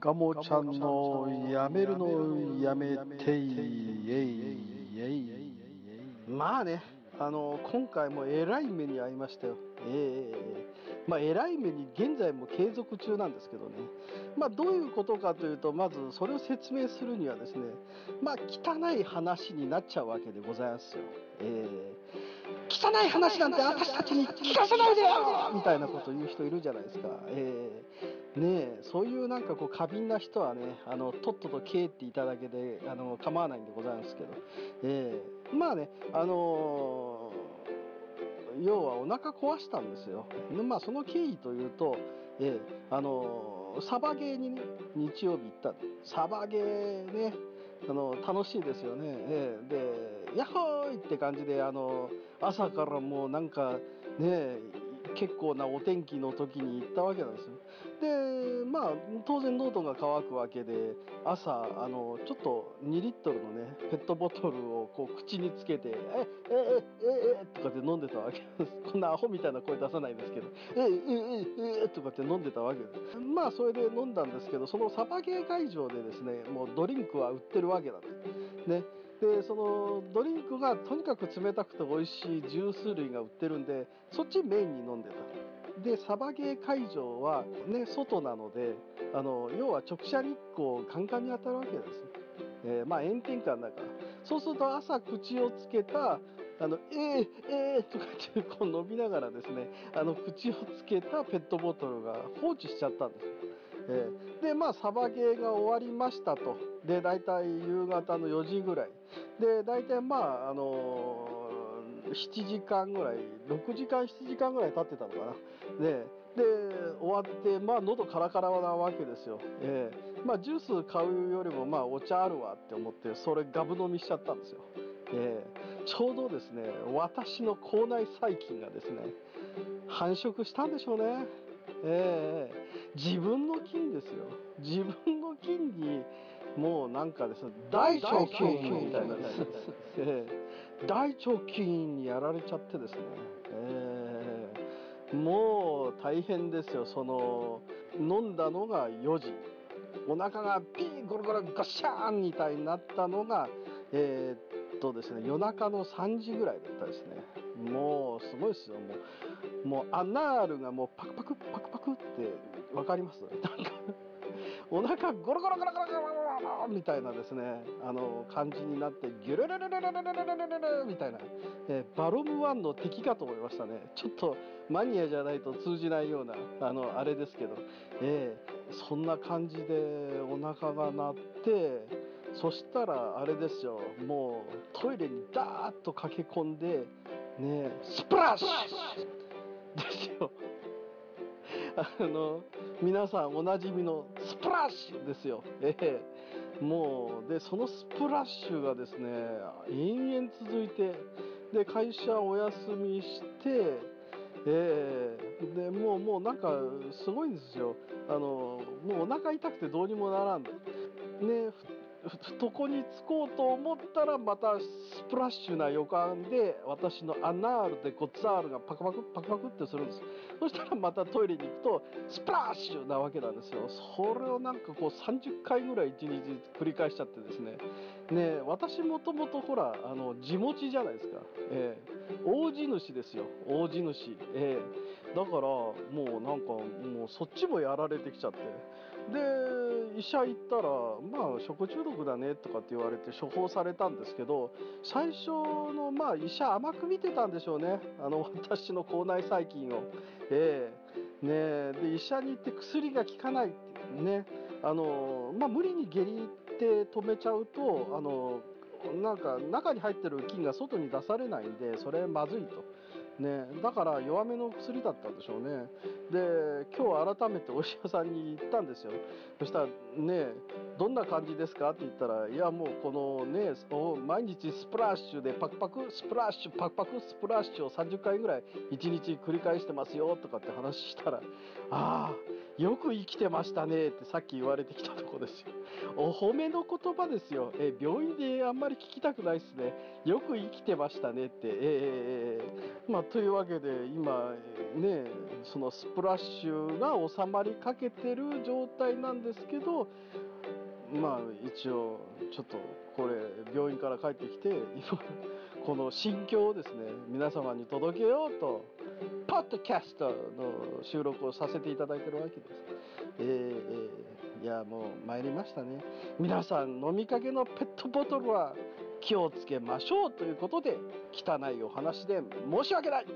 ガモちゃんのやめるのやめてまあねあの今回もえらい目に遭いましたよええまあえらい目に現在も継続中なんですけどねまあどういうことかというとまずそれを説明するにはですねまあ汚い話になっちゃうわけでございますよええ汚い話なんて私たちに聞かせないでよみたいなこと言う人いるじゃないですか。えー、ねえそういうなんかこう過敏な人はね、あのとっとと帰っていただけであの構わないんでございますけど、えー、まあね、あのー、要はお腹壊したんですよ。まあその経緯というと、えー、あのサバゲーにね、日曜日行った。サバゲーね、あの楽しいですよね。えー、で、ヤッホーイって感じで、あの朝からもうなんかね、結構なお天気の時に行ったわけなんですよ。で、まあ、当然のどが渇くわけで、朝、あの、ちょっと2リットルのね、ペットボトルをこう口につけて、え、え、え、え、え、とかって飲んでたわけです。こんなアホみたいな声出さないんですけど、え、え、え、え、とかって飲んでたわけです。まあ、それで飲んだんですけど、そのサバゲー会場でですね、もうドリンクは売ってるわけなんです。ね。でそのドリンクがとにかく冷たくて美味しいジュース類が売ってるんでそっちメインに飲んでた。でサバゲー会場はね外なのであの要は直射日光カンカンに当たるわけです。ね、えー、まあ炎天下だからそうすると朝口をつけたあの、えー、えー、とかってこう伸びながらですね、あの、口をつけたペットボトルが放置しちゃったんです。えー、で、まあ、サバゲーが終わりましたと。で、大体夕方の4時ぐらい。で、大体まあ、あのー、7時間ぐらい、6時間、7時間ぐらい経ってたのかな。で、で、終わって、まあ、喉カラカラなわけですよ。えー、まあ、ジュース買うよりも、まあ、お茶あるわって思って、それガブ飲みしちゃったんですよ。えー、ちょうどですね、私の口内細菌がですね、繁殖したんでしょうね。えー、自分の菌ですよ。自分の菌に、もうなんかですね、大腸菌みたいな、え、大腸菌にやられちゃってですね、えー、もう大変ですよ、その、飲んだのが4時。お腹がピーゴロゴロガシャーンみたいになったのが、えー、っとですね、夜中の3時ぐらいだったですね。もうすごいですよ。もう、もうアナールがもうパクパクパクパクって分かります？なんかお腹ゴロゴロゴロゴロゴロゴロみたいなですね、あの、感じになって、ギュルルルルルルルルルルルみたいな、えー、バロムワンの敵かと思いましたね。ちょっとマニアじゃないと通じないような、あの、あれですけど、えー、そんな感じでお腹が鳴って、そしたらあれですよ、もうトイレにダーッと駆け込んで、ねスプラッシュですよ。あの、皆さんおなじみのスプラッシュですよ。ええもう、で、そのスプラッシュがですね、延々続いて、で、会社お休みして、ええで、もう、もうなんか、すごいんですよ。あの、もうお腹痛くてどうにもならん。ね、床につこうと思ったらまたスプラッシュな予感で私のアナールでゴッツァールがパクパクパクパクってするんです。そしたらまたトイレに行くとスプラッシュなわけなんですよ。それをなんかこう30回ぐらい1日繰り返しちゃってですね。ね私もともとほらあの地持ちじゃないですか、えー、大地主ですよ。大地主、えー、だからもうなんかもうそっちもやられてきちゃって。で医者行ったらまあ食中毒だねとかって言われて処方されたんですけど最初のまあ医者甘く見てたんでしょうね。あの私の口内細菌を。えー、ねで医者に行って薬が効かないってね。あのまあ無理に下痢って止めちゃうとあのなんか中に入ってる菌が外に出されないんでそれまずいと。ね、だから弱めの薬だったんでしょうね。で、今日改めてお医者さんに行ったんですよ。そしたら、ね、どんな感じですかって言ったら、いや、もうこのね、毎日スプラッシュでパクパク、スプラッシュ、パクパク、スプラッシュを30回ぐらい1日繰り返してますよとかって話したら、ああ、よく生きてましたねってさっき言われてきたとこですよ。お褒めの言葉ですよ。え病院であんまり聞きたくないですね。よく生きてましたねって。えー、まあ、というわけで今ねそのスプラッシュが収まりかけてる状態なんですけどまあ一応ちょっとこれ病院から帰ってきて今この心境をですね皆様に届けようとポッドキャストの収録をさせていただいてるわけです。えー、えー、いやもう参りましたね。皆さん飲みかけのペットボトルは気をつけましょうということで汚いお話で申し訳ない